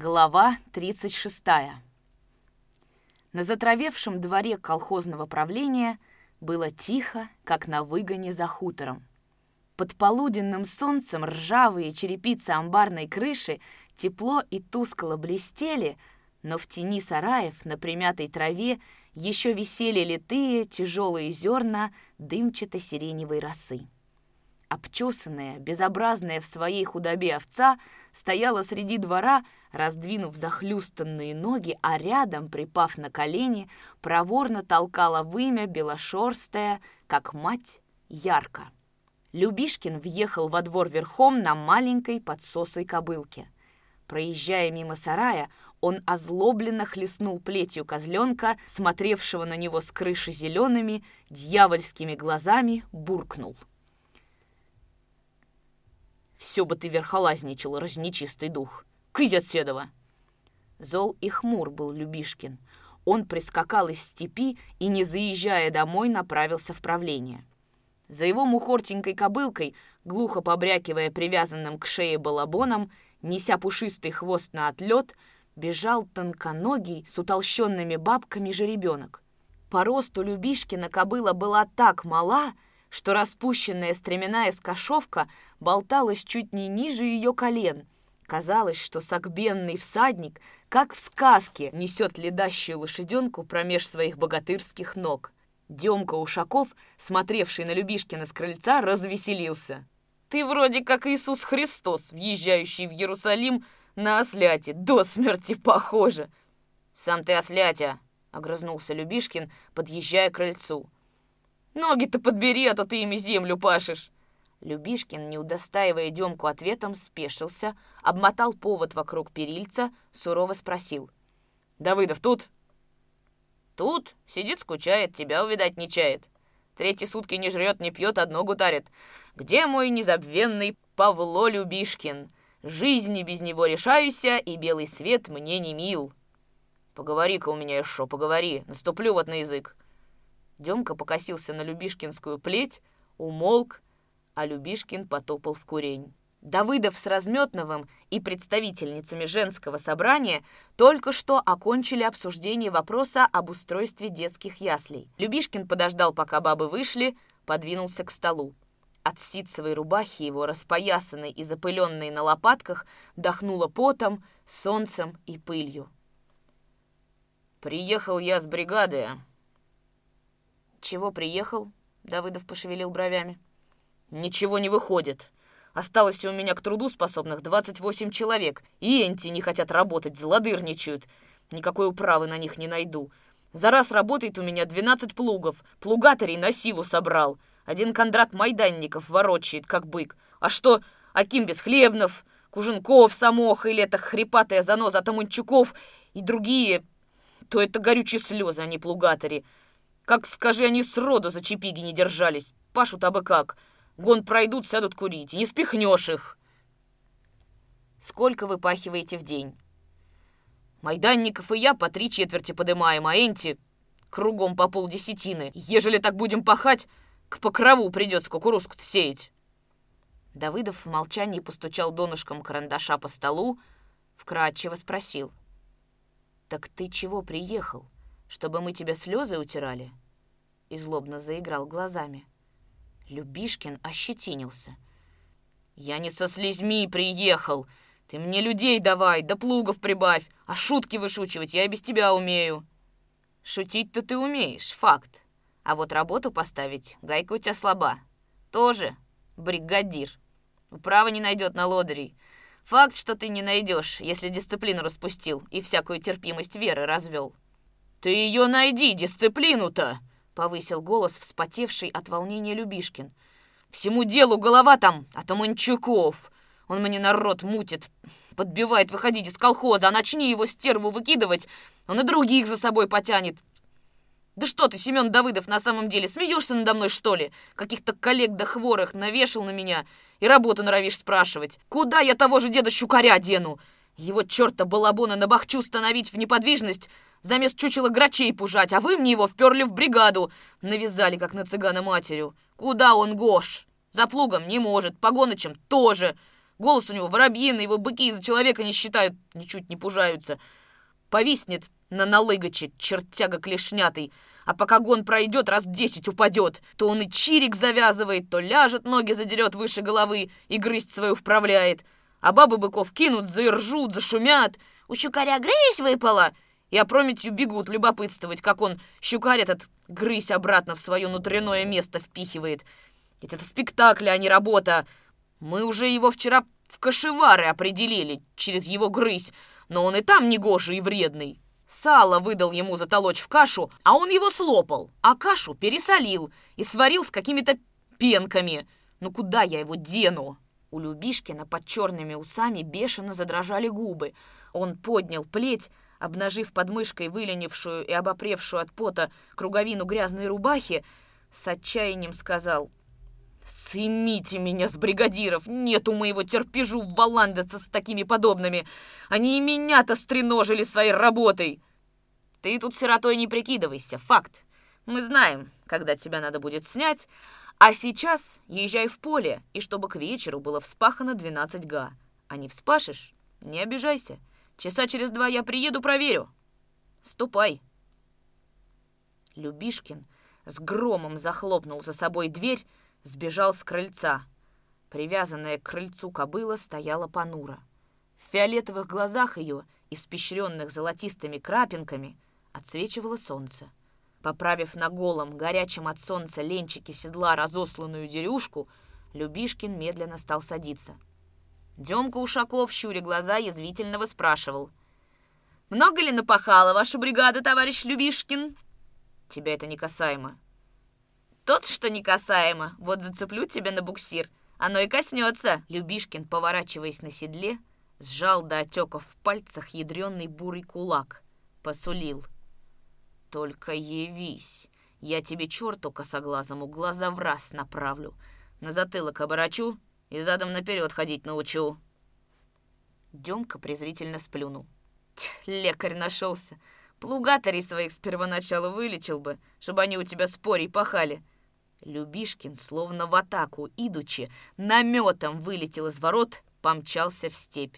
Глава 36. На затравевшем дворе колхозного правления было тихо, как на выгоне за хутором. Под полуденным солнцем ржавые черепицы амбарной крыши тепло и тускло блестели, но в тени сараев на примятой траве еще висели литые тяжелые зерна дымчато-сиреневой росы. Обчесанная, безобразная в своей худобе овца стояла среди двора, раздвинув захлюстанные ноги, а рядом, припав на колени, проворно толкала вымя белошерстая, как мать, ярко. Любишкин въехал во двор верхом на маленькой подсосой кобылке. Проезжая мимо сарая, он озлобленно хлестнул плетью козленка, смотревшего на него с крыши зелеными, дьявольскими глазами, буркнул — все бы ты верхолазничал, разнечистый дух. Кызь от седова!» Зол и хмур был Любишкин. Он прискакал из степи и, не заезжая домой, направился в правление. За его мухортенькой кобылкой, глухо побрякивая привязанным к шее балабоном, неся пушистый хвост на отлет, бежал тонконогий с утолщенными бабками жеребенок. По росту Любишкина кобыла была так мала, что распущенная стременная скошовка болталась чуть не ниже ее колен. Казалось, что сагбенный всадник, как в сказке, несет ледащую лошаденку промеж своих богатырских ног. Демка Ушаков, смотревший на Любишкина с крыльца, развеселился. «Ты вроде как Иисус Христос, въезжающий в Иерусалим на осляте, до смерти похоже!» «Сам ты ослятя!» — огрызнулся Любишкин, подъезжая к крыльцу. Ноги-то подбери, а то ты ими землю пашешь!» Любишкин, не удостаивая Демку ответом, спешился, обмотал повод вокруг перильца, сурово спросил. «Давыдов тут?» «Тут? Сидит, скучает, тебя, увидать, не чает. Третьи сутки не жрет, не пьет, одно гутарит. Где мой незабвенный Павло Любишкин? Жизни без него решаюся, и белый свет мне не мил. Поговори-ка у меня еще, поговори, наступлю вот на язык. Демка покосился на Любишкинскую плеть, умолк, а Любишкин потопал в курень. Давыдов с Разметновым и представительницами женского собрания только что окончили обсуждение вопроса об устройстве детских яслей. Любишкин подождал, пока бабы вышли, подвинулся к столу. От ситцевой рубахи его, распоясанной и запыленной на лопатках, дохнуло потом, солнцем и пылью. «Приехал я с бригады», «Чего приехал?» — Давыдов пошевелил бровями. «Ничего не выходит. Осталось у меня к труду способных 28 человек, и энти не хотят работать, злодырничают. Никакой управы на них не найду. За раз работает у меня 12 плугов, плугатарей на силу собрал. Один Кондрат Майданников ворочает, как бык. А что, Аким Бесхлебнов, Куженков, Самох или это хрипатая заноза Тамунчуков и другие, то это горючие слезы, а не плугатари. Как, скажи, они сроду за чепиги не держались. Пашут абы как. Гон пройдут, сядут курить. И не спихнешь их. Сколько вы пахиваете в день? Майданников и я по три четверти подымаем, а Энти кругом по полдесятины. Ежели так будем пахать, к покрову придется кукурузку-то сеять. Давыдов в молчании постучал донышком карандаша по столу, вкратчиво спросил. «Так ты чего приехал?» Чтобы мы тебе слезы утирали?» И злобно заиграл глазами. Любишкин ощетинился. «Я не со слезьми приехал. Ты мне людей давай, да плугов прибавь, а шутки вышучивать я и без тебя умею». «Шутить-то ты умеешь, факт. А вот работу поставить гайка у тебя слаба. Тоже бригадир. Управа не найдет на лодырей. Факт, что ты не найдешь, если дисциплину распустил и всякую терпимость веры развел». «Ты ее найди, дисциплину-то!» — повысил голос вспотевший от волнения Любишкин. «Всему делу голова там, а то Манчуков. Он мне народ мутит, подбивает выходить из колхоза, а начни его стерву выкидывать, он и других за собой потянет. Да что ты, Семен Давыдов, на самом деле, смеешься надо мной, что ли? Каких-то коллег да хворых навешал на меня и работу норовишь спрашивать. Куда я того же деда Щукаря дену? Его черта балабона на бахчу становить в неподвижность, замест чучела грачей пужать, а вы мне его вперли в бригаду, навязали, как на цыгана матерью. Куда он, Гош? За плугом не может, по гоночам тоже. Голос у него воробьиный, его быки из-за человека не считают, ничуть не пужаются. Повиснет на налыгаче, чертяга клешнятый, а пока гон пройдет, раз десять упадет. То он и чирик завязывает, то ляжет, ноги задерет выше головы и грызть свою вправляет. А бабы быков кинут, заиржут, зашумят. У щукаря грязь выпала, и опрометью бегут любопытствовать, как он, щукарь этот, грызь обратно в свое внутреннее место впихивает. Ведь это спектакль, а не работа. Мы уже его вчера в кошевары определили через его грызь, но он и там негожий и вредный. Сало выдал ему затолочь в кашу, а он его слопал, а кашу пересолил и сварил с какими-то пенками. Ну куда я его дену? У Любишкина под черными усами бешено задрожали губы. Он поднял плеть, обнажив под мышкой выленившую и обопревшую от пота круговину грязной рубахи, с отчаянием сказал «Сымите меня с бригадиров! Нету моего терпежу валандаться с такими подобными! Они и меня-то стреножили своей работой!» «Ты тут сиротой не прикидывайся, факт! Мы знаем, когда тебя надо будет снять, а сейчас езжай в поле, и чтобы к вечеру было вспахано 12 га. А не вспашешь, не обижайся. Часа через два я приеду, проверю. Ступай!» Любишкин с громом захлопнул за собой дверь, сбежал с крыльца. Привязанная к крыльцу кобыла стояла понуро. В фиолетовых глазах ее, испещренных золотистыми крапинками, отсвечивало солнце. Поправив на голом, горячем от солнца ленчике седла разосланную дерюшку, Любишкин медленно стал садиться. Демка Ушаков, щуря глаза, язвительно спрашивал. «Много ли напахала ваша бригада, товарищ Любишкин?» «Тебя это не касаемо», тот, что не касаемо. Вот зацеплю тебя на буксир. Оно и коснется. Любишкин, поворачиваясь на седле, сжал до отеков в пальцах ядреный бурый кулак. Посулил. Только явись. Я тебе черту косоглазому глаза в раз направлю. На затылок оборочу и задом наперед ходить научу. Демка презрительно сплюнул. лекарь нашелся. Плугатарей своих с первоначала вылечил бы, чтобы они у тебя спорей пахали. Любишкин, словно в атаку идучи, наметом вылетел из ворот, помчался в степь.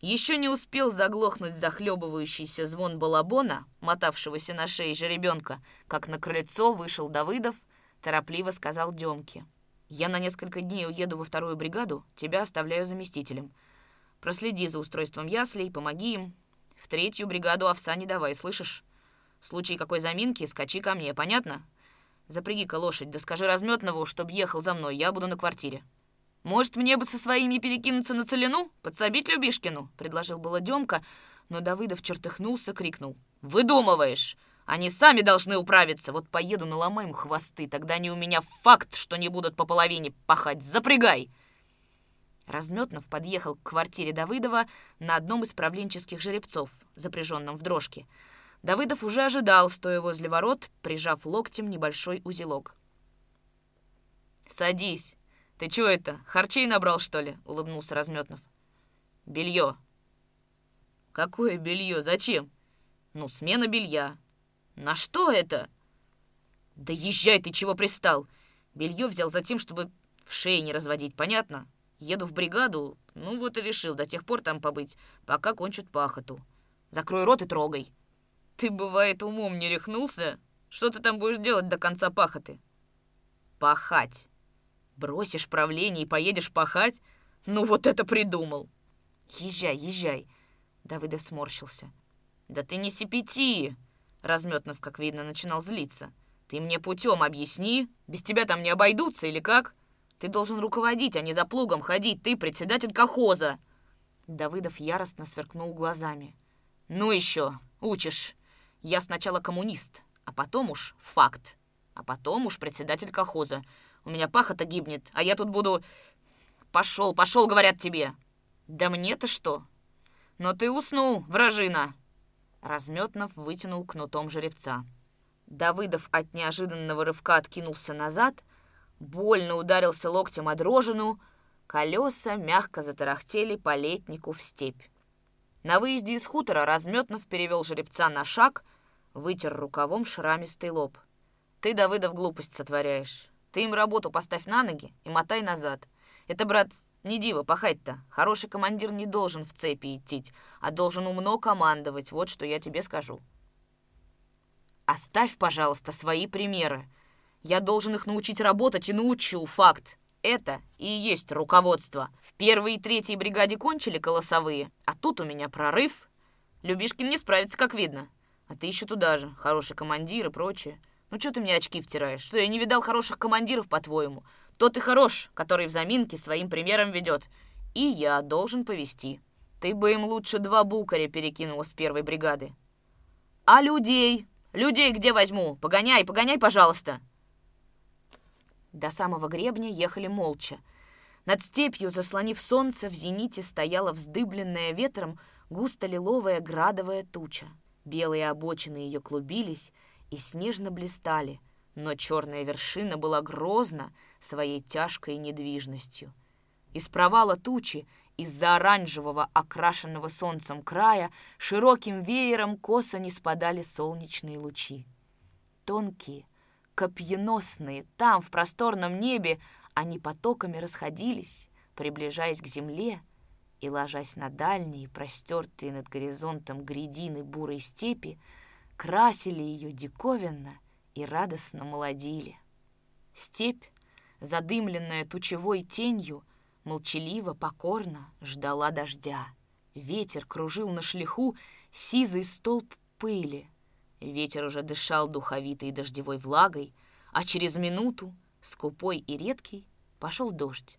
Еще не успел заглохнуть захлебывающийся звон балабона, мотавшегося на шее жеребенка, как на крыльцо вышел Давыдов, торопливо сказал Демке. «Я на несколько дней уеду во вторую бригаду, тебя оставляю заместителем. Проследи за устройством яслей, помоги им. В третью бригаду овса не давай, слышишь? В случае какой заминки скачи ко мне, понятно? Запряги-ка лошадь, да скажи Разметнову, чтоб ехал за мной, я буду на квартире. Может, мне бы со своими перекинуться на целину, подсобить Любишкину?» — предложил было Демка, но Давыдов чертыхнулся, крикнул. «Выдумываешь! Они сами должны управиться. Вот поеду, наломаем хвосты, тогда они у меня факт, что не будут по половине пахать. Запрягай!» Разметнов подъехал к квартире Давыдова на одном из правленческих жеребцов, запряженном в дрожке — Давыдов уже ожидал, стоя возле ворот, прижав локтем небольшой узелок. «Садись. Ты чего это, харчей набрал, что ли?» — улыбнулся Разметнов. «Белье». «Какое белье? Зачем?» «Ну, смена белья». «На что это?» «Да езжай ты, чего пристал!» Белье взял за тем, чтобы в шее не разводить, понятно? Еду в бригаду, ну вот и решил до тех пор там побыть, пока кончат пахоту. Закрой рот и трогай. Ты, бывает, умом не рехнулся? Что ты там будешь делать до конца пахоты? Пахать. Бросишь правление и поедешь пахать? Ну вот это придумал. Езжай, езжай. Давыдов сморщился. Да ты не сипяти. Разметнов, как видно, начинал злиться. Ты мне путем объясни. Без тебя там не обойдутся или как? Ты должен руководить, а не за плугом ходить. Ты председатель колхоза. Давыдов яростно сверкнул глазами. Ну еще, учишь. Я сначала коммунист, а потом уж факт. А потом уж председатель колхоза. У меня пахота гибнет, а я тут буду... Пошел, пошел, говорят тебе. Да мне-то что? Но ты уснул, вражина. Разметнов вытянул кнутом жеребца. Давыдов от неожиданного рывка откинулся назад, больно ударился локтем о дрожину, колеса мягко затарахтели по летнику в степь. На выезде из хутора Разметнов перевел жеребца на шаг, вытер рукавом шрамистый лоб. «Ты, Давыдов, глупость сотворяешь. Ты им работу поставь на ноги и мотай назад. Это, брат, Не диво пахать-то. Хороший командир не должен в цепи идти, а должен умно командовать. Вот что я тебе скажу. Оставь, пожалуйста, свои примеры. Я должен их научить работать и научу, факт. Это и есть руководство. В первой и третьей бригаде кончили колосовые, а тут у меня прорыв. Любишкин не справится, как видно. А ты еще туда же, хороший командир и прочее. Ну что ты мне очки втираешь? Что, я не видал хороших командиров, по-твоему? Тот и хорош, который в заминке своим примером ведет. И я должен повести. Ты бы им лучше два букаря перекинула с первой бригады. А людей? Людей где возьму? Погоняй, погоняй, пожалуйста. До самого гребня ехали молча. Над степью, заслонив солнце, в зените стояла вздыбленная ветром густо-лиловая градовая туча. Белые обочины ее клубились и снежно блистали, но черная вершина была грозна своей тяжкой недвижностью. Из провала тучи, из-за оранжевого, окрашенного солнцем края, широким веером косо не спадали солнечные лучи. Тонкие, копьеносные, там, в просторном небе, они потоками расходились, приближаясь к земле и, ложась на дальние, простертые над горизонтом грядины бурой степи, красили ее диковинно и радостно молодили. Степь, задымленная тучевой тенью, молчаливо, покорно ждала дождя. Ветер кружил на шлиху сизый столб пыли — Ветер уже дышал духовитой дождевой влагой, а через минуту, скупой и редкий, пошел дождь.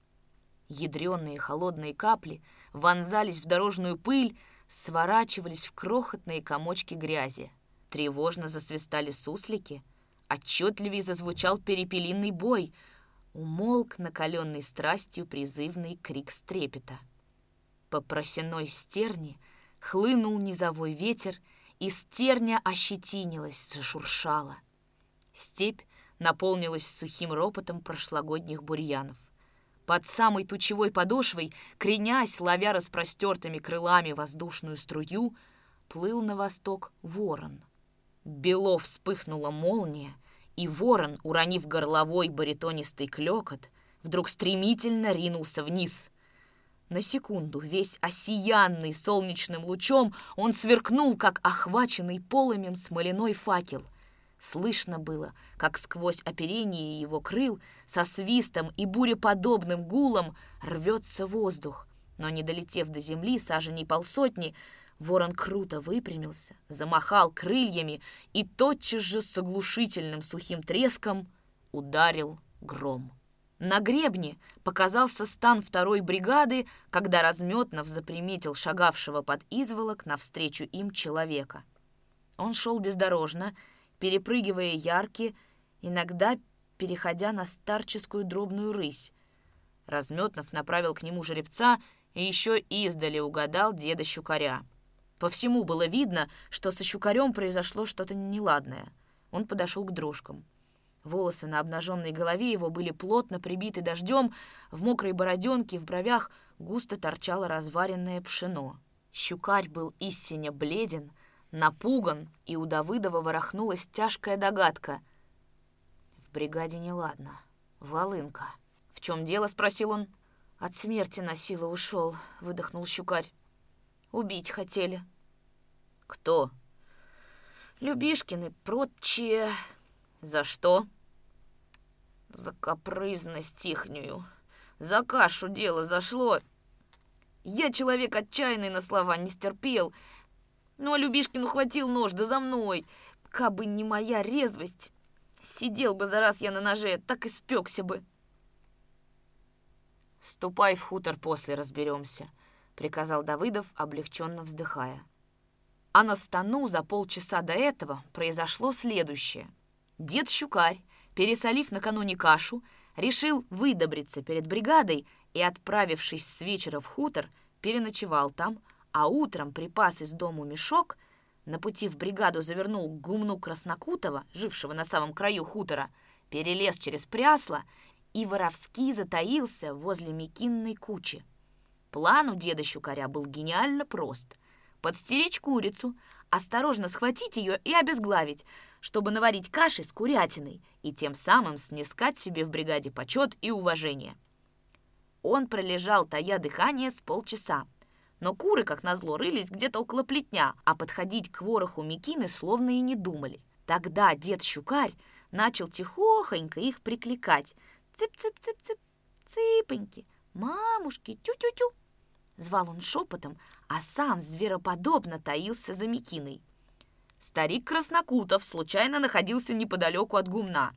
Ядреные холодные капли вонзались в дорожную пыль, сворачивались в крохотные комочки грязи. Тревожно засвистали суслики, отчетливее зазвучал перепелиный бой, умолк накаленный страстью призывный крик стрепета. По просеной стерни хлынул низовой ветер — и стерня ощетинилась, зашуршала. Степь наполнилась сухим ропотом прошлогодних бурьянов. Под самой тучевой подошвой, кренясь, ловя распростертыми крылами воздушную струю, плыл на восток ворон. Бело вспыхнула молния, и ворон, уронив горловой баритонистый клекот, вдруг стремительно ринулся вниз — на секунду, весь осиянный солнечным лучом, он сверкнул, как охваченный полымем смоляной факел. Слышно было, как сквозь оперение его крыл со свистом и буреподобным гулом рвется воздух. Но, не долетев до земли саженей полсотни, ворон круто выпрямился, замахал крыльями и тотчас же с оглушительным сухим треском ударил гром. На гребне показался стан второй бригады, когда Разметнов заприметил шагавшего под изволок навстречу им человека. Он шел бездорожно, перепрыгивая яркие, иногда переходя на старческую дробную рысь. Разметнов направил к нему жеребца и еще издали угадал деда Щукаря. По всему было видно, что со Щукарем произошло что-то неладное. Он подошел к дрожкам. Волосы на обнаженной голове его были плотно прибиты дождем, в мокрой бороденке в бровях густо торчало разваренное пшено. Щукарь был истинно бледен, напуган, и у Давыдова ворохнулась тяжкая догадка. В бригаде неладно. Волынка. «В чем дело?» — спросил он. «От смерти на силу ушел», — выдохнул Щукарь. «Убить хотели». «Кто?» «Любишкины, прочие...» «За что?» «За капризность ихнюю. За кашу дело зашло. Я человек отчаянный на слова не стерпел. Ну, а Любишкин ухватил нож, да за мной. Кабы не моя резвость, сидел бы за раз я на ноже, так и спекся бы». «Ступай в хутор, после разберемся», — приказал Давыдов, облегченно вздыхая. А на стану за полчаса до этого произошло следующее — Дед Щукарь, пересолив накануне кашу, решил выдобриться перед бригадой и, отправившись с вечера в хутор, переночевал там, а утром припас из дому мешок, на пути в бригаду завернул к гумну Краснокутова, жившего на самом краю хутора, перелез через прясло и воровски затаился возле Микинной кучи. План у деда Щукаря был гениально прост. Подстеречь курицу, осторожно схватить ее и обезглавить, чтобы наварить каши с курятиной и тем самым снискать себе в бригаде почет и уважение. Он пролежал, тая дыхание, с полчаса. Но куры, как назло, рылись где-то около плетня, а подходить к вороху Микины словно и не думали. Тогда дед Щукарь начал тихохонько их прикликать. Цып-цып-цып-цып, цыпоньки, мамушки, тю-тю-тю. Звал он шепотом, а сам звероподобно таился за Микиной. Старик Краснокутов случайно находился неподалеку от гумна.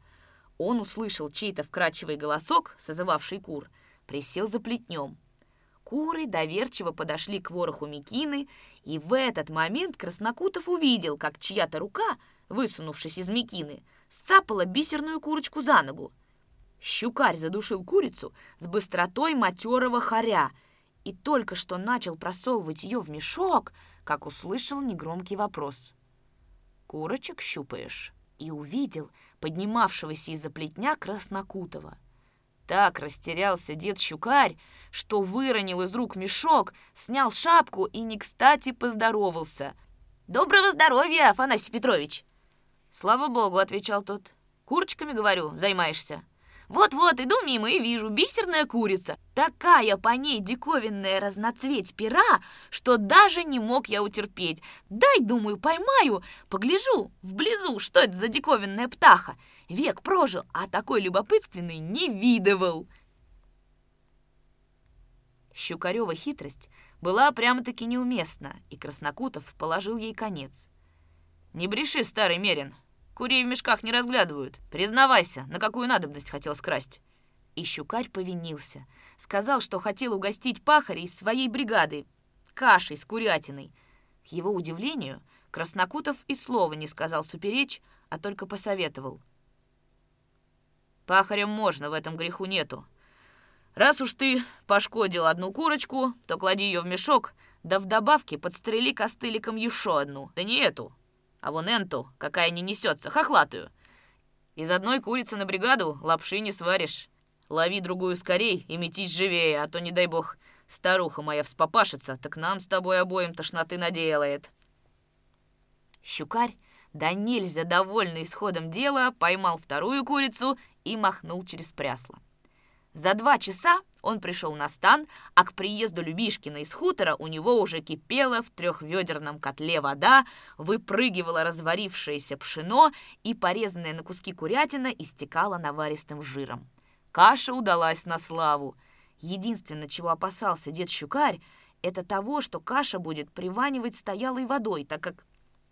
Он услышал чей-то вкрадчивый голосок, созывавший кур, присел за плетнем. Куры доверчиво подошли к вороху Микины, и в этот момент Краснокутов увидел, как чья-то рука, высунувшись из Микины, сцапала бисерную курочку за ногу. Щукарь задушил курицу с быстротой матерого хоря и только что начал просовывать ее в мешок, как услышал негромкий вопрос. «Курочек щупаешь?» и увидел поднимавшегося из-за плетня Краснокутова. Так растерялся дед Щукарь, что выронил из рук мешок, снял шапку и не кстати поздоровался. «Доброго здоровья, Афанасий Петрович!» «Слава богу», — отвечал тот. «Курочками, говорю, займаешься». Вот-вот, иду мимо и вижу, бисерная курица. Такая по ней диковинная разноцветь пера, что даже не мог я утерпеть. Дай, думаю, поймаю, погляжу вблизу, что это за диковинная птаха. Век прожил, а такой любопытственный не видывал. Щукарева хитрость была прямо-таки неуместна, и Краснокутов положил ей конец. «Не бреши, старый Мерин, Курей в мешках не разглядывают. Признавайся, на какую надобность хотел скрасть?» И щукарь повинился. Сказал, что хотел угостить пахаря из своей бригады кашей с курятиной. К его удивлению, Краснокутов и слова не сказал суперечь, а только посоветовал. «Пахарям можно, в этом греху нету. Раз уж ты пошкодил одну курочку, то клади ее в мешок, да в добавке подстрели костыликом еще одну, да не эту, а вон энту, какая не несется, хохлатую. Из одной курицы на бригаду лапши не сваришь. Лови другую скорей и метись живее, а то, не дай бог, старуха моя вспопашится, так нам с тобой обоим тошноты наделает». Щукарь, да нельзя довольный исходом дела, поймал вторую курицу и махнул через прясло. За два часа он пришел на стан, а к приезду Любишкина из хутора у него уже кипела в трехведерном котле вода, выпрыгивало разварившееся пшено и порезанная на куски курятина истекала наваристым жиром. Каша удалась на славу. Единственное, чего опасался дед Щукарь, это того, что каша будет приванивать стоялой водой, так как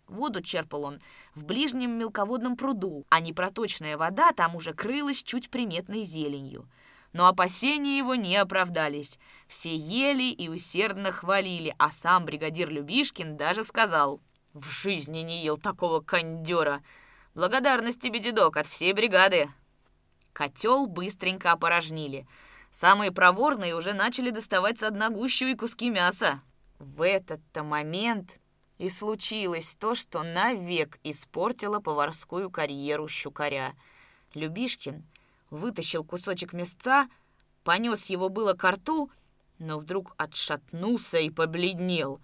Воду черпал он в ближнем мелководном пруду, а непроточная вода там уже крылась чуть приметной зеленью но опасения его не оправдались. Все ели и усердно хвалили, а сам бригадир Любишкин даже сказал, «В жизни не ел такого кондера! Благодарность тебе, дедок, от всей бригады!» Котел быстренько опорожнили. Самые проворные уже начали доставать с дна гущу и куски мяса. В этот-то момент и случилось то, что навек испортило поварскую карьеру щукаря. Любишкин вытащил кусочек мясца, понес его было к рту, но вдруг отшатнулся и побледнел.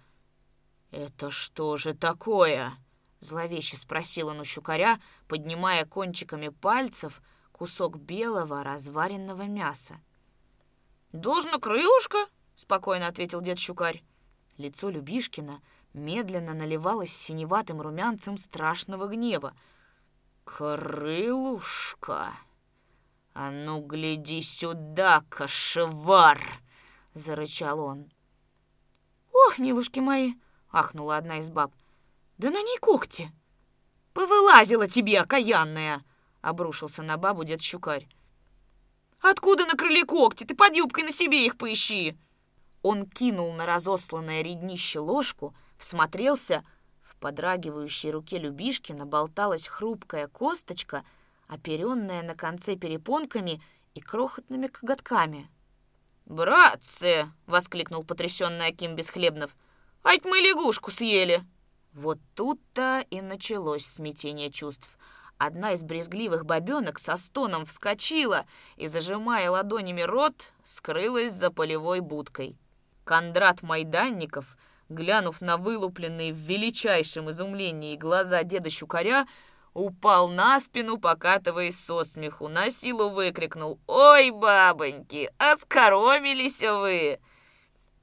«Это что же такое?» — зловеще спросил он у щукаря, поднимая кончиками пальцев кусок белого разваренного мяса. «Должно крылышко?» — спокойно ответил дед Щукарь. Лицо Любишкина медленно наливалось синеватым румянцем страшного гнева. «Крылушка!» «А ну, гляди сюда, кошевар!» — зарычал он. «Ох, милушки мои!» — ахнула одна из баб. «Да на ней когти!» «Повылазила тебе, окаянная!» — обрушился на бабу дед Щукарь. «Откуда на крыле когти? Ты под юбкой на себе их поищи!» Он кинул на разосланное реднище ложку, всмотрелся. В подрагивающей руке Любишкина болталась хрупкая косточка — оперенная на конце перепонками и крохотными коготками. «Братцы!» — воскликнул потрясенный Аким Бесхлебнов. «Ать мы лягушку съели!» Вот тут-то и началось смятение чувств. Одна из брезгливых бабенок со стоном вскочила и, зажимая ладонями рот, скрылась за полевой будкой. Кондрат Майданников, глянув на вылупленные в величайшем изумлении глаза деда Щукаря, упал на спину, покатываясь со смеху, на силу выкрикнул «Ой, бабоньки, оскоромились вы!»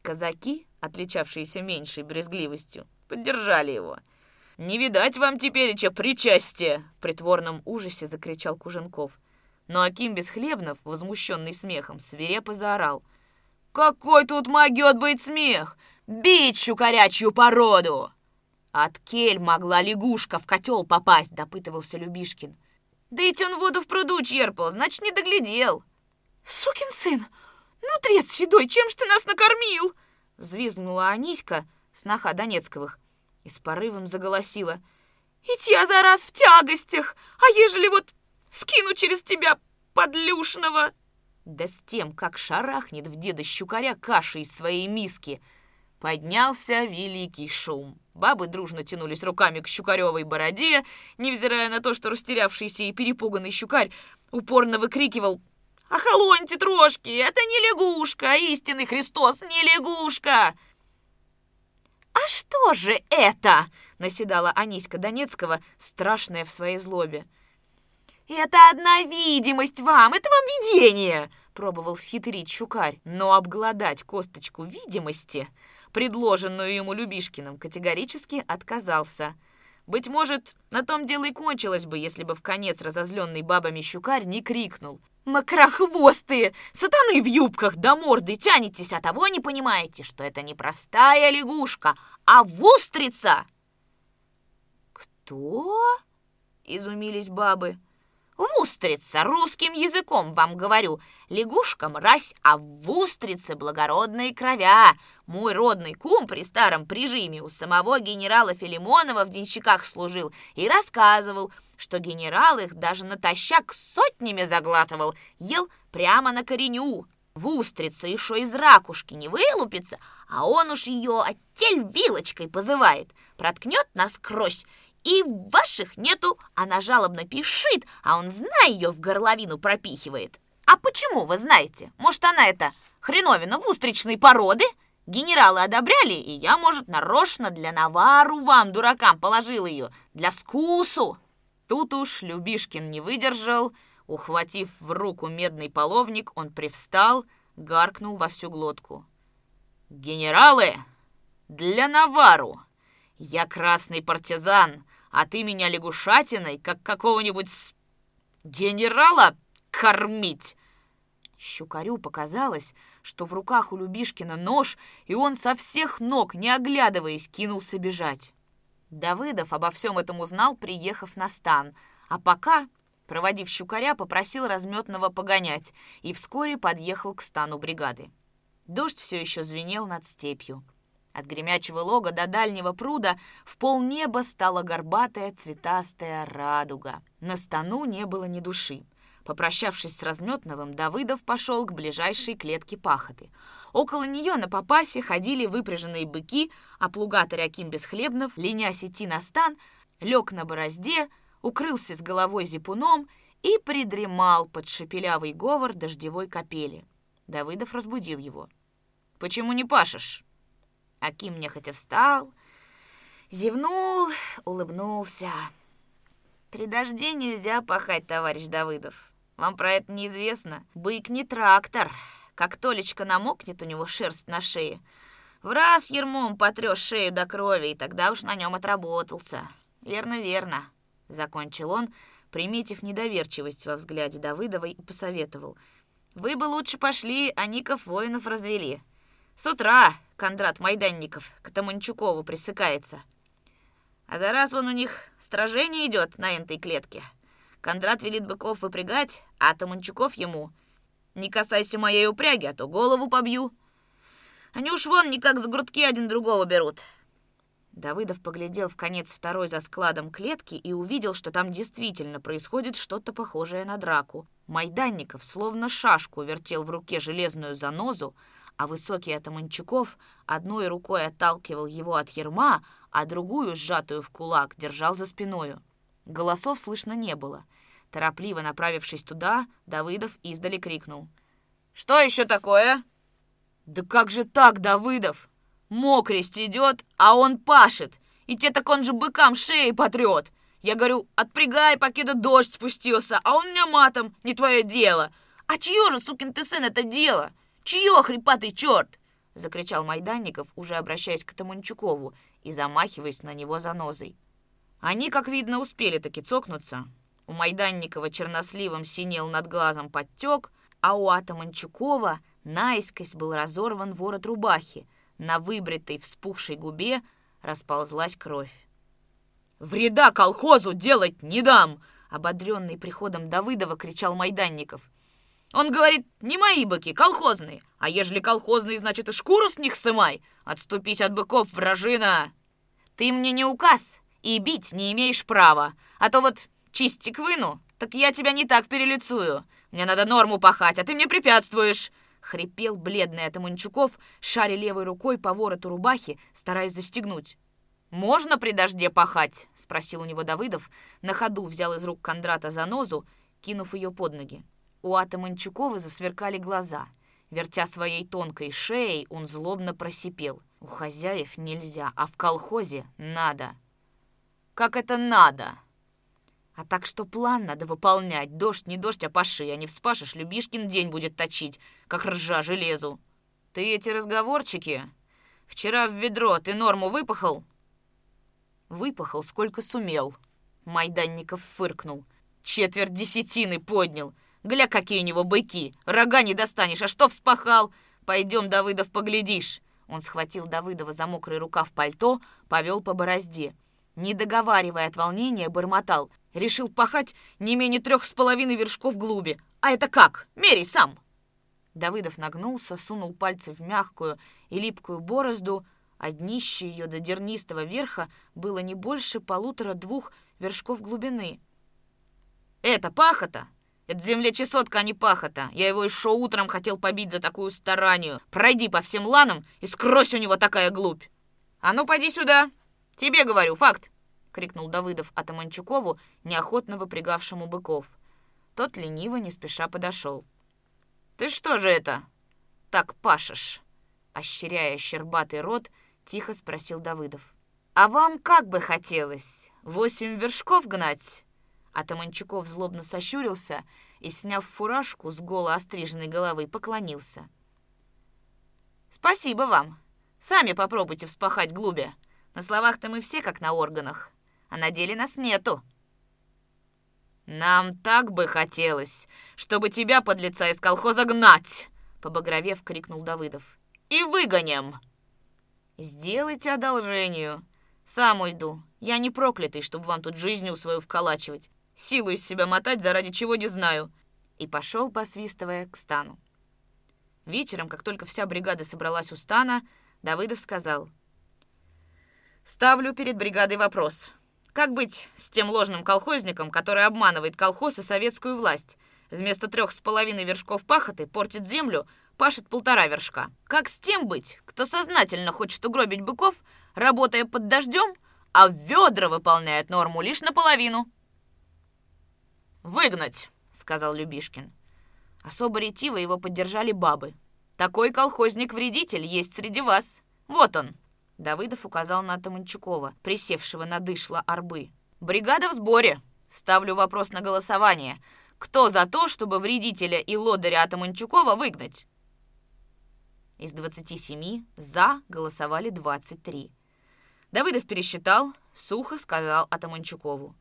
Казаки, отличавшиеся меньшей брезгливостью, поддержали его. «Не видать вам теперь че причастия!» В притворном ужасе закричал Куженков. Но Аким Бесхлебнов, возмущенный смехом, свирепо заорал. «Какой тут могет быть смех? Бить щукарячью породу!» «От кель могла лягушка в котел попасть», — допытывался Любишкин. «Да ведь он воду в пруду черпал, значит, не доглядел». «Сукин сын! Ну, трец седой, чем ж ты нас накормил?» Взвизгнула Аниська, сноха Донецковых, и с порывом заголосила. «Ведь я за раз в тягостях, а ежели вот скину через тебя подлюшного?» Да с тем, как шарахнет в деда щукаря каши из своей миски — Поднялся великий шум. Бабы дружно тянулись руками к щукаревой бороде, невзирая на то, что растерявшийся и перепуганный щукарь упорно выкрикивал «Охолоньте, трошки, это не лягушка, истинный Христос не лягушка!» «А что же это?» — наседала Аниська Донецкого, страшная в своей злобе. «Это одна видимость вам, это вам видение!» — пробовал схитрить щукарь, но обглодать косточку видимости предложенную ему Любишкиным, категорически отказался. Быть может, на том дело и кончилось бы, если бы в конец разозленный бабами щукарь не крикнул. «Макрохвостые! Сатаны в юбках до морды тянетесь, а того не понимаете, что это не простая лягушка, а вустрица!» «Кто?» — изумились бабы. Вустрица, русским языком вам говорю. Лягушка мразь, а в устрице благородные кровя. Мой родный кум при старом прижиме у самого генерала Филимонова в денщиках служил и рассказывал, что генерал их даже натощак сотнями заглатывал, ел прямо на кореню. В еще из ракушки не вылупится, а он уж ее оттель вилочкой позывает, проткнет насквозь и ваших нету. Она жалобно пишет, а он, зная ее, в горловину пропихивает. А почему, вы знаете? Может, она это хреновина в породы? Генералы одобряли, и я, может, нарочно для навару вам, дуракам, положил ее, для скусу. Тут уж Любишкин не выдержал. Ухватив в руку медный половник, он привстал, гаркнул во всю глотку. «Генералы, для навару! Я красный партизан, а ты меня лягушатиной, как какого-нибудь генерала, кормить!» Щукарю показалось, что в руках у Любишкина нож, и он со всех ног, не оглядываясь, кинулся бежать. Давыдов обо всем этом узнал, приехав на стан, а пока, проводив щукаря, попросил разметного погонять и вскоре подъехал к стану бригады. Дождь все еще звенел над степью. От гремячего лога до дальнего пруда в полнеба стала горбатая цветастая радуга. На стану не было ни души. Попрощавшись с Разметновым, Давыдов пошел к ближайшей клетке пахоты. Около нее на попасе ходили выпряженные быки, а плугатарь Аким Бесхлебнов, ленясь идти на стан, лег на борозде, укрылся с головой зипуном и придремал под шепелявый говор дождевой капели. Давыдов разбудил его. «Почему не пашешь?» Аким нехотя встал, зевнул, улыбнулся. «При дожде нельзя пахать, товарищ Давыдов. Вам про это неизвестно. Бык не трактор. Как Толечка намокнет у него шерсть на шее, в раз ермом потрешь шею до крови, и тогда уж на нем отработался. Верно, верно», — закончил он, приметив недоверчивость во взгляде Давыдовой и посоветовал. «Вы бы лучше пошли, а Ников воинов развели. С утра Кондрат Майданников к Таманчукову присыкается. А за раз вон у них сражение идет на этой клетке. Кондрат велит быков выпрягать, а Таманчуков ему. Не касайся моей упряги, а то голову побью. Они уж вон никак за грудки один другого берут. Давыдов поглядел в конец второй за складом клетки и увидел, что там действительно происходит что-то похожее на драку. Майданников словно шашку вертел в руке железную занозу, а высокий Атаманчуков одной рукой отталкивал его от ерма, а другую, сжатую в кулак, держал за спиною. Голосов слышно не было. Торопливо направившись туда, Давыдов издали крикнул. «Что еще такое?» «Да как же так, Давыдов? Мокресть идет, а он пашет, и те так он же быкам шеи потрет. Я говорю, отпрягай, покеда дождь спустился, а он меня матом, не твое дело. А чье же, сукин ты сын, это дело? Чье, хрипатый черт? Закричал Майданников, уже обращаясь к Таманчукову и замахиваясь на него занозой. Они, как видно, успели таки цокнуться. У Майданникова черносливом синел над глазом подтек, а у Атаманчукова наискось был разорван ворот рубахи. На выбритой вспухшей губе расползлась кровь. «Вреда колхозу делать не дам!» Ободренный приходом Давыдова кричал Майданников. «Он говорит, не мои быки, колхозные, а ежели колхозные, значит и шкуру с них сымай! Отступись от быков, вражина!» «Ты мне не указ, и бить не имеешь права, а то вот чистик выну, так я тебя не так перелицую. Мне надо норму пахать, а ты мне препятствуешь!» Хрипел бледный Атаманчуков, шаря левой рукой по вороту рубахи, стараясь застегнуть. «Можно при дожде пахать?» — спросил у него Давыдов. На ходу взял из рук Кондрата занозу, кинув ее под ноги. У Атаманчукова засверкали глаза. Вертя своей тонкой шеей, он злобно просипел. «У хозяев нельзя, а в колхозе надо». «Как это надо?» «А так что план надо выполнять. Дождь не дождь, а паши. А не вспашешь, Любишкин день будет точить, как ржа железу». «Ты эти разговорчики? Вчера в ведро ты норму выпахал?» Выпахал, сколько сумел. Майданников фыркнул. Четверть десятины поднял. Гля, какие у него быки. Рога не достанешь, а что вспахал? Пойдем, Давыдов, поглядишь. Он схватил Давыдова за мокрый рукав пальто, повел по борозде. Не договаривая от волнения, бормотал. Решил пахать не менее трех с половиной вершков глуби. А это как? Мерей сам. Давыдов нагнулся, сунул пальцы в мягкую и липкую борозду, а днище ее до дернистого верха было не больше полутора-двух вершков глубины. «Это пахота! Это землечесотка, а не пахота! Я его еще утром хотел побить за такую старанию! Пройди по всем ланам и скрось у него такая глубь!» «А ну, поди сюда! Тебе говорю, факт!» — крикнул Давыдов Атаманчукову, неохотно выпрягавшему быков. Тот лениво, не спеша подошел. «Ты что же это? Так пашешь?» Ощеряя щербатый рот, — Тихо спросил Давыдов. «А вам как бы хотелось? Восемь вершков гнать?» А Таманчуков злобно сощурился и, сняв фуражку с голо остриженной головы, поклонился. «Спасибо вам. Сами попробуйте вспахать глубе. На словах-то мы все как на органах, а на деле нас нету». «Нам так бы хотелось, чтобы тебя, под лица из колхоза, гнать!» Побагровев, крикнул Давыдов. «И выгоним!» «Сделайте одолжение. Сам уйду. Я не проклятый, чтобы вам тут жизнью свою вколачивать. Силу из себя мотать, заради чего не знаю». И пошел, посвистывая, к стану. Вечером, как только вся бригада собралась у стана, Давыдов сказал. «Ставлю перед бригадой вопрос. Как быть с тем ложным колхозником, который обманывает колхоз и советскую власть? Вместо трех с половиной вершков пахоты портит землю, пашет полтора вершка. Как с тем быть, кто сознательно хочет угробить быков, работая под дождем, а ведра выполняет норму лишь наполовину? «Выгнать!» — сказал Любишкин. Особо ретиво его поддержали бабы. «Такой колхозник-вредитель есть среди вас. Вот он!» Давыдов указал на Таманчукова, присевшего на дышло арбы. «Бригада в сборе. Ставлю вопрос на голосование. Кто за то, чтобы вредителя и лодыря Атаманчукова выгнать?» Из 27 «за» голосовали 23. Давыдов пересчитал, сухо сказал Атаманчукову.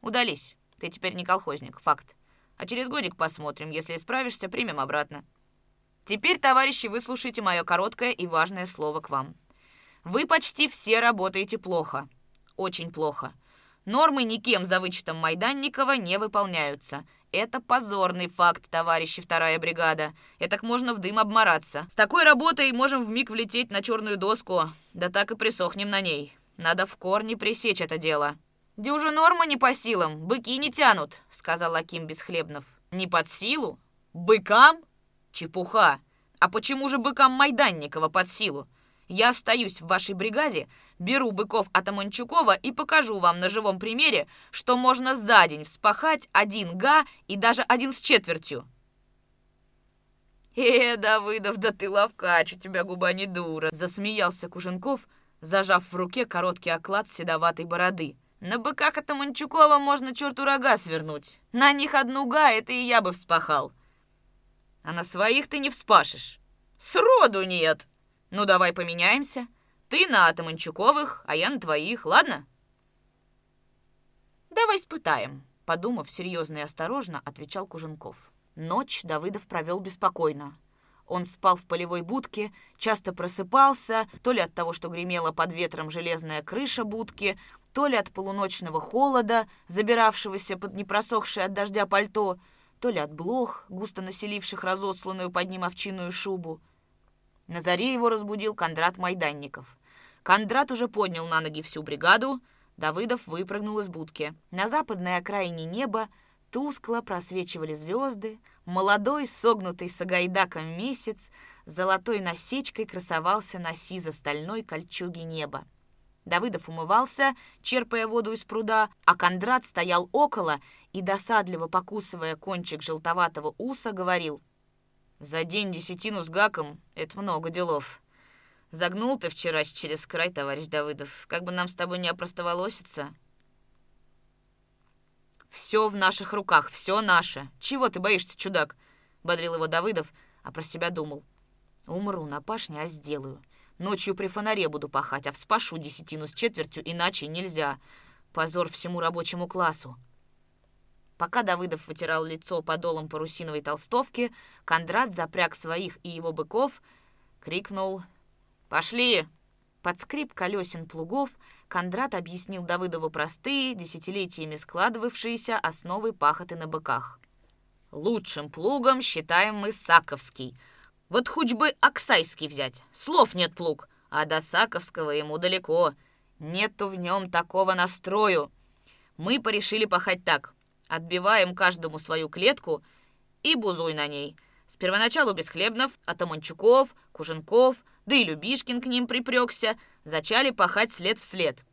«Удались. Ты теперь не колхозник, факт. А через годик посмотрим. Если исправишься, примем обратно. Теперь, товарищи, выслушайте мое короткое и важное слово к вам. Вы почти все работаете плохо. Очень плохо. Нормы никем за вычетом Майданникова не выполняются. Это позорный факт, товарищи вторая бригада. Этак можно в дым обмораться. С такой работой можем вмиг влететь на черную доску. Да так и присохнем на ней. Надо в корне пресечь это дело. «Дюжа норма не по силам, быки не тянут», — сказал Аким Бесхлебнов. «Не под силу? Быкам? Чепуха. А почему же быкам Майданникова под силу? Я остаюсь в вашей бригаде, беру быков от Аманчукова и покажу вам на живом примере, что можно за день вспахать один га и даже один с четвертью. «Э, Давыдов, да ты ловкач, у тебя губа не дура!» Засмеялся Куженков, зажав в руке короткий оклад седоватой бороды. На быках от Манчукова можно черту рога свернуть. На них одну га, это и я бы вспахал. А на своих ты не вспашешь. Сроду нет. Ну, давай поменяемся. Ты на Атаманчуковых, а я на твоих, ладно? Давай испытаем, подумав серьезно и осторожно, отвечал Куженков. Ночь Давыдов провел беспокойно. Он спал в полевой будке, часто просыпался, то ли от того, что гремела под ветром железная крыша будки, то ли от полуночного холода, забиравшегося под непросохшее от дождя пальто, то ли от блох, густо населивших разосланную под ним овчиную шубу. На заре его разбудил Кондрат Майданников. Кондрат уже поднял на ноги всю бригаду, Давыдов выпрыгнул из будки. На западной окраине неба тускло просвечивали звезды, молодой, согнутый сагайдаком месяц, золотой насечкой красовался на сизо-стальной кольчуге неба. Давыдов умывался, черпая воду из пруда, а Кондрат стоял около и, досадливо покусывая кончик желтоватого уса, говорил «За день десятину с гаком — это много делов. Загнул ты вчера через край, товарищ Давыдов, как бы нам с тобой не опростоволоситься». «Все в наших руках, все наше. Чего ты боишься, чудак?» — бодрил его Давыдов, а про себя думал. «Умру на пашне, а сделаю. Ночью при фонаре буду пахать, а вспашу десятину с четвертью, иначе нельзя. Позор всему рабочему классу. Пока Давыдов вытирал лицо подолом парусиновой толстовки, Кондрат запряг своих и его быков, крикнул «Пошли!». Под скрип колесен плугов Кондрат объяснил Давыдову простые, десятилетиями складывавшиеся основы пахоты на быках. «Лучшим плугом считаем мы Саковский — вот хоть бы Оксайский взять. Слов нет плуг. А до Саковского ему далеко. Нету в нем такого настрою. Мы порешили пахать так. Отбиваем каждому свою клетку и бузуй на ней. С первоначалу Бесхлебнов, Атаманчуков, Куженков, да и Любишкин к ним припрекся, зачали пахать след в след.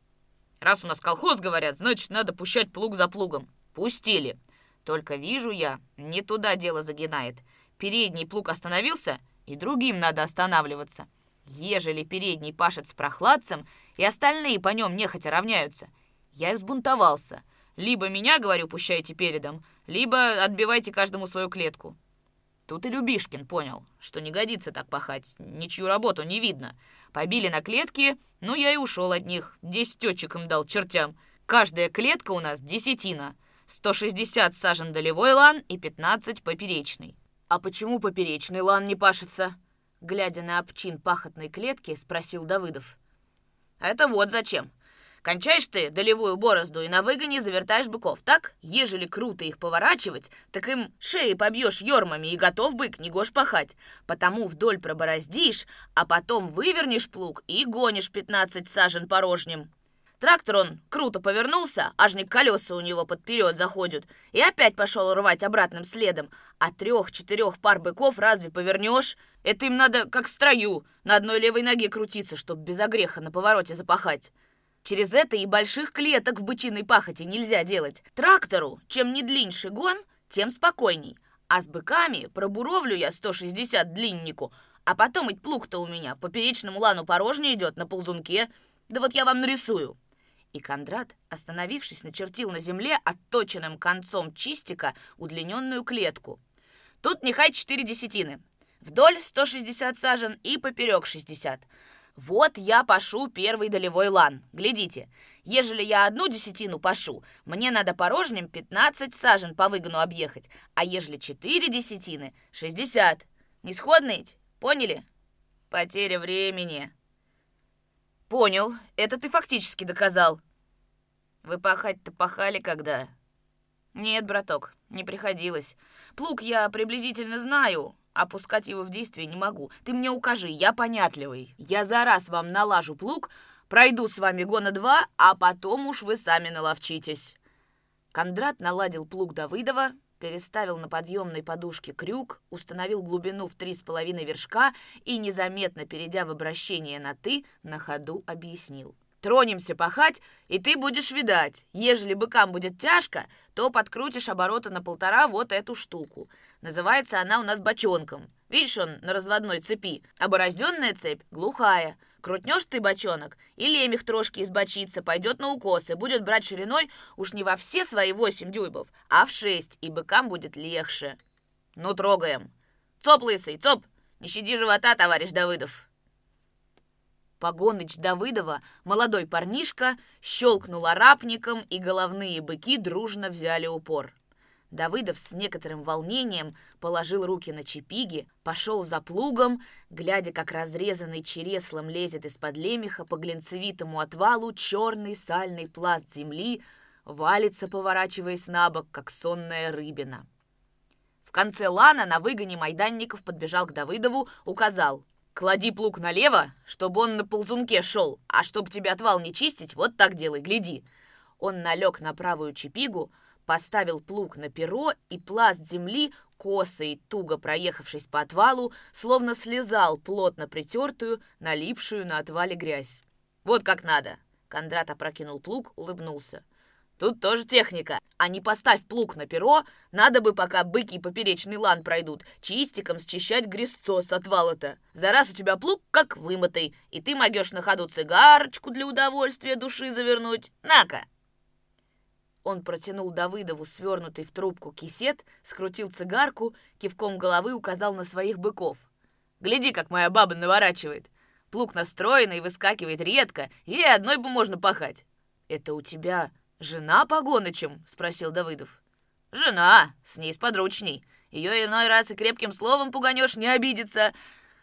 Раз у нас колхоз, говорят, значит, надо пущать плуг за плугом. Пустили. Только вижу я, не туда дело загинает. Передний плуг остановился, и другим надо останавливаться. Ежели передний пашет с прохладцем, и остальные по нем нехотя равняются. Я взбунтовался. Либо меня, говорю, пущайте передом, либо отбивайте каждому свою клетку. Тут и Любишкин понял, что не годится так пахать, ничью работу не видно. Побили на клетки, ну я и ушел от них, десятин течек им дал чертям. Каждая клетка у нас десятина. 160 сажен долевой лан и 15 поперечный. «А почему поперечный лан не пашется?» Глядя на обочину пахотной клетки, спросил Давыдов. «Это вот зачем. Кончаешь ты долевую борозду и на выгоне завертаешь быков, так? Ежели круто их поворачивать, так им шеи побьешь ермами и готов бык, не гож пахать. Потому вдоль пробороздишь, а потом вывернешь плуг и гонишь пятнадцать сажен порожним. Трактор он круто повернулся, аж не колеса у него подперед заходят, и опять пошел рвать обратным следом. А трех-четырех пар быков разве повернешь? Это им надо, как в строю, на одной левой ноге крутиться, чтоб без огреха на повороте запахать. Через это и больших клеток в бычиной пахоте нельзя делать. Трактору, чем не длиннее гон, тем спокойней. А с быками пробуровлю я 160 длиннику, а потом ведь плуг-то у меня в поперечном лану порожнее идет на ползунке. Да вот я вам нарисую. И Кондрат, остановившись, начертил на земле отточенным концом чистика удлиненную клетку. Тут нехай четыре десятины. Вдоль 160 сажен и поперек 60. Вот я пашу первый долевой лан. Глядите, ежели я одну десятину пашу, мне надо порожним 15 сажен по выгону объехать, а ежели четыре десятины — 60. Не сходные? Поняли? Потеря времени. Понял. Это ты фактически доказал. Вы пахать-то пахали когда? Нет, браток, не приходилось. Плуг я приблизительно знаю, а пускать его в действие не могу. Ты мне укажи, я понятливый. Я за раз вам налажу плуг, пройду с вами гона два, а потом уж вы сами наловчитесь. Кондрат наладил плуг Давыдова, переставил на подъемной подушке крюк, установил глубину в три с половиной вершка и, незаметно перейдя в обращение на «ты», на ходу объяснил. «Тронемся пахать, и ты будешь видать. Ежели быкам будет тяжко, то подкрутишь обороты на полтора вот эту штуку. Называется она у нас бочонком. Видишь, он на разводной цепи, а цепь глухая. Крутнешь ты бочонок, и лемех трошки избочится, пойдет на укос и будет брать шириной уж не во все свои восемь дюймов, а в шесть, и быкам будет легче. Ну, трогаем. Цоп, лысый, цоп! Не щади живота, товарищ Давыдов!» Погоныч Давыдова, молодой парнишка, щелкнул арапником, и головные быки дружно взяли упор. Давыдов с некоторым волнением положил руки на чепиги, пошел за плугом, глядя, как разрезанный череслом лезет из-под лемеха по глинцевитому отвалу черный сальный пласт земли, валится, поворачиваясь на бок, как сонная рыбина. В конце лана на выгоне майданников подбежал к Давыдову, указал «Клади плуг налево, чтобы он на ползунке шел, а чтобы тебе отвал не чистить, вот так делай, гляди». Он налег на правую чепигу, поставил плуг на перо, и пласт земли, косой, туго проехавшись по отвалу, словно слезал плотно притертую, налипшую на отвале грязь. «Вот как надо!» Кондрат опрокинул плуг, улыбнулся. «Тут тоже техника. А не поставь плуг на перо, надо бы, пока быки поперечный лан пройдут, чистиком счищать грязцо с отвала-то. За раз у тебя плуг как вымытый, и ты могешь на ходу цигарочку для удовольствия души завернуть. На-ка!» Он протянул Давыдову свернутый в трубку кисет, скрутил цигарку, кивком головы указал на своих быков. «Гляди, как моя баба наворачивает. Плуг настроенный, выскакивает редко, и одной бы можно пахать». «Это у тебя жена Погонычем?» — спросил Давыдов. «Жена, с ней сподручней. Ее иной раз и крепким словом пуганешь, не обидится.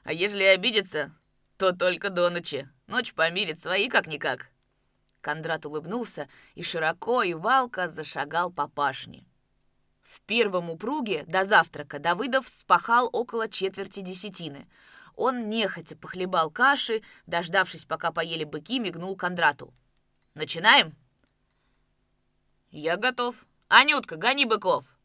А ежели обидится, то только до ночи. Ночь помирит свои как-никак». Кондрат улыбнулся и широко и валко зашагал по пашне. В первом упруге до завтрака Давыдов спахал около четверти десятины. Он нехотя похлебал каши, дождавшись, пока поели быки, мигнул Кондрату. «Начинаем?» «Я готов. Анютка, гони быков!»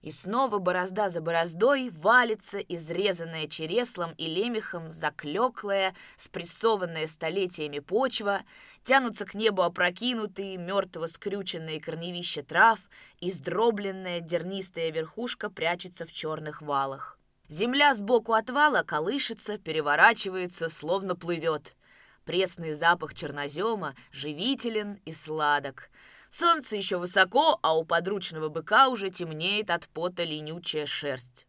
И снова борозда за бороздой валится изрезанная череслом и лемехом, заклеклая, спрессованная столетиями почва, тянутся к небу опрокинутые, мертво скрюченные корневища трав, издробленная дернистая верхушка прячется в черных валах. Земля сбоку от вала колышется, переворачивается, словно плывет. Пресный запах чернозема живителен и сладок — Солнце еще высоко, а у подручного быка уже темнеет от пота ленючая шерсть.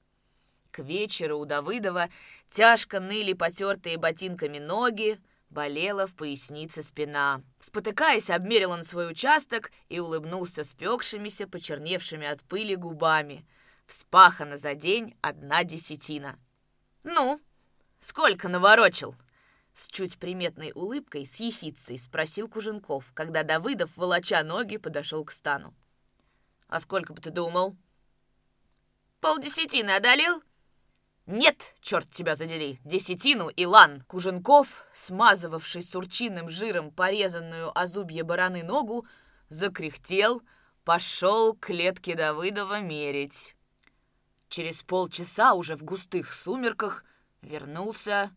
К вечеру у Давыдова тяжко ныли потертые ботинками ноги, болела в пояснице спина. Спотыкаясь, обмерил он свой участок и улыбнулся спекшимися, почерневшими от пыли губами. Вспахано за день одна десятина. «Ну, сколько наворочил?» С чуть приметной улыбкой, с ехицей спросил Куженков, когда Давыдов, волоча ноги, подошел к стану. «А сколько бы ты думал?» «Полдесятины одолел?» «Нет, черт тебя задери, десятину и лан!» Куженков, смазывавший сурчиным жиром порезанную о зубье бараны ногу, закряхтел, пошел к клетке Давыдова мерить. Через полчаса уже в густых сумерках вернулся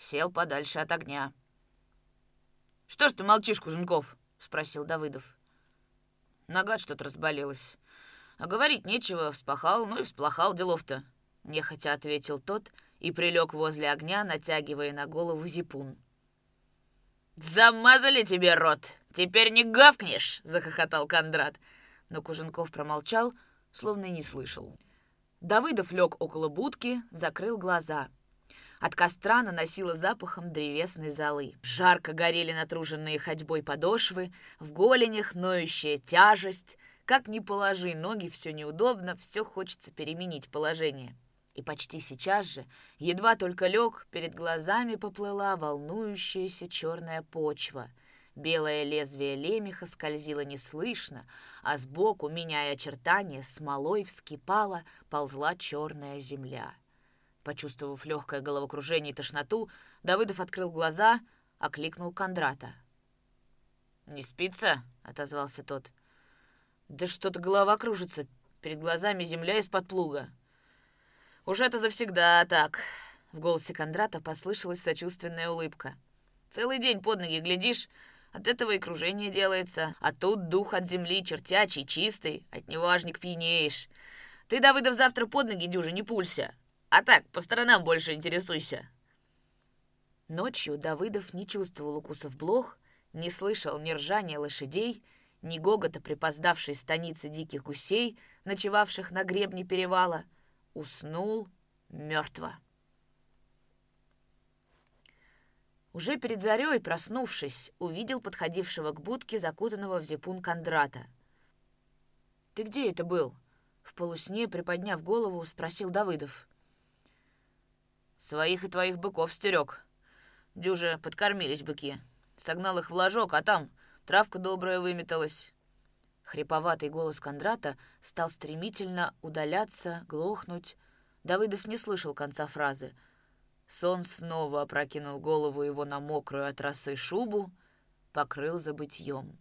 сел подальше от огня. «Что ж ты молчишь, Куженков?» — спросил Давыдов. Нога что-то разболелась. А говорить нечего, вспахал, ну и всплохал делов-то. Нехотя ответил тот и прилег возле огня, натягивая на голову зипун. «Замазали тебе рот! Теперь не гавкнешь!» — захохотал Кондрат. Но Куженков промолчал, словно и не слышал. Давыдов лег около будки, закрыл глаза — от костра наносило запахом древесной золы. Жарко горели натруженные ходьбой подошвы, в голенях ноющая тяжесть. Как ни положи ноги, все неудобно, все хочется переменить положение. И почти сейчас же, едва только лег, перед глазами поплыла волнующаяся черная почва. Белое лезвие лемеха скользило неслышно, а сбоку, меняя очертания, смолой вскипала, ползла черная земля. Почувствовав легкое головокружение и тошноту, Давыдов открыл глаза, окликнул Кондрата. «Не спится?» — отозвался тот. «Да что-то голова кружится. Перед глазами земля из-под плуга». «Уж это завсегда так!» — в голосе Кондрата послышалась сочувственная улыбка. «Целый день под ноги глядишь, от этого и кружение делается. А тут дух от земли чертячий, чистый, от него аж не пьянеешь. Ты, Давыдов, завтра под ноги дюжи не пулься, а так, по сторонам больше интересуйся». Ночью Давыдов не чувствовал укусов блох, не слышал ни ржания лошадей, ни гогота припоздавшей станицы диких гусей, ночевавших на гребне перевала. Уснул мертво. Уже перед зарей, проснувшись, увидел подходившего к будке закутанного в зипун Кондрата. «Ты где это был?» В полусне, приподняв голову, спросил Давыдов. «Своих и твоих быков стерег. Дюже подкормились быки. Согнал их в ложок, а там травка добрая выметалась». Хриповатый голос Кондрата стал стремительно удаляться, глохнуть. Давыдов не слышал конца фразы — Сон снова опрокинул голову его на мокрую от росы шубу, покрыл забытьем.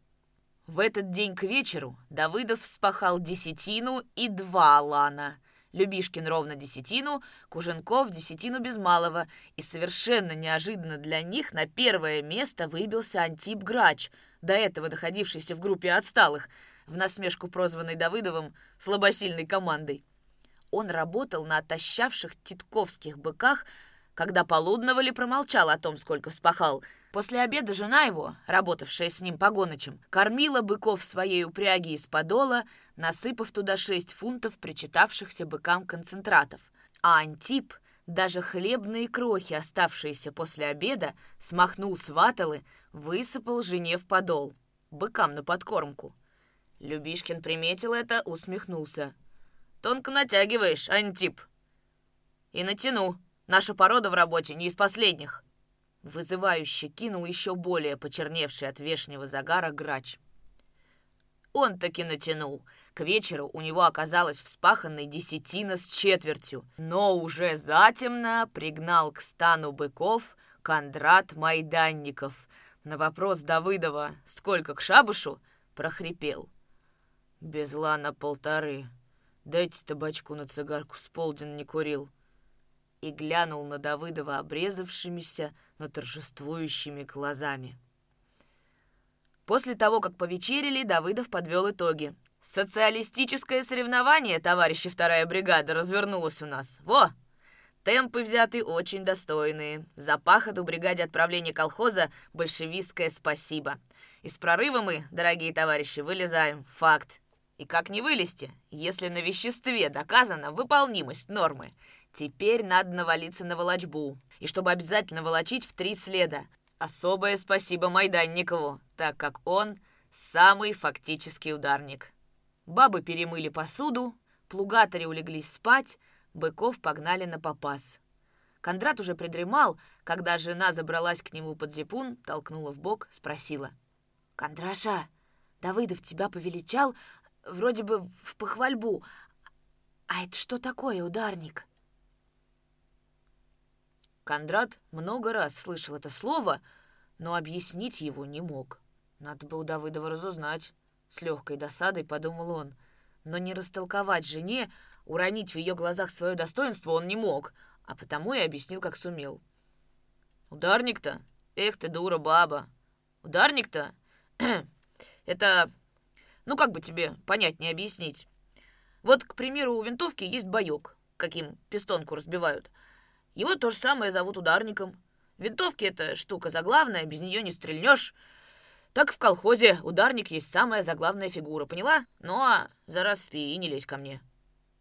В этот день к вечеру Давыдов вспахал десятину и два алана. Любишкин ровно десятину, Куженков десятину без малого, и совершенно неожиданно для них на первое место выбился Антип Грач, до этого находившийся в группе отсталых, в насмешку прозванной Давыдовым слабосильной командой. Он работал на отощавших титковских быках, когда Полудновали промолчал о том, сколько вспахал. После обеда жена его, работавшая с ним погоночем, кормила быков своей упряги из подола, насыпав туда шесть фунтов причитавшихся быкам концентратов. А Антип даже хлебные крохи, оставшиеся после обеда, смахнул с ваталы, высыпал жене в подол, быкам на подкормку. Любишкин приметил это, усмехнулся. «Тонко натягиваешь, Антип». «И натяну», Наша порода в работе не из последних». Вызывающе кинул еще более почерневший от вешнего загара грач. Он таки натянул. К вечеру у него оказалась вспаханной десятина с четвертью, но уже затемно пригнал к стану быков Кондрат Майданников. На вопрос Давыдова «Сколько к шабушу?» прохрипел. «Без лана полторы. Дайте табачку на цигарку, с полдень не курил» и глянул на Давыдова обрезавшимися, но торжествующими глазами. После того, как повечерили, Давыдов подвел итоги. «Социалистическое соревнование, товарищи вторая бригада, развернулось у нас. Во! Темпы взяты очень достойные. За пахоту бригаде отправления колхоза большевистское спасибо. Из прорыва мы, дорогие товарищи, вылезаем. Факт. И как не вылезти, если на веществе доказана выполнимость нормы? Теперь надо навалиться на волочбу. И чтобы обязательно волочить в три следа. Особое спасибо Майданникову, так как он самый фактический ударник. Бабы перемыли посуду, плугатори улеглись спать, быков погнали на попас. Кондрат уже придремал, когда жена забралась к нему под зипун, толкнула в бок, спросила. «Кондраша, Давыдов тебя повеличал, вроде бы в похвальбу. А это что такое ударник?» Кондрат много раз слышал это слово, но объяснить его не мог. Надо бы у Давыдова разузнать. С легкой досадой подумал он. Но не растолковать жене, уронить в ее глазах свое достоинство он не мог, а потому и объяснил, как сумел. «Ударник-то? Эх ты, дура баба! Ударник-то? Это... Ну, как бы тебе понятнее объяснить? Вот, к примеру, у винтовки есть боек, каким пистонку разбивают — его то же самое зовут ударником. Винтовки — это штука заглавная, без нее не стрельнешь. Так в колхозе ударник есть самая заглавная фигура, поняла? Ну а за раз спи и не лезь ко мне.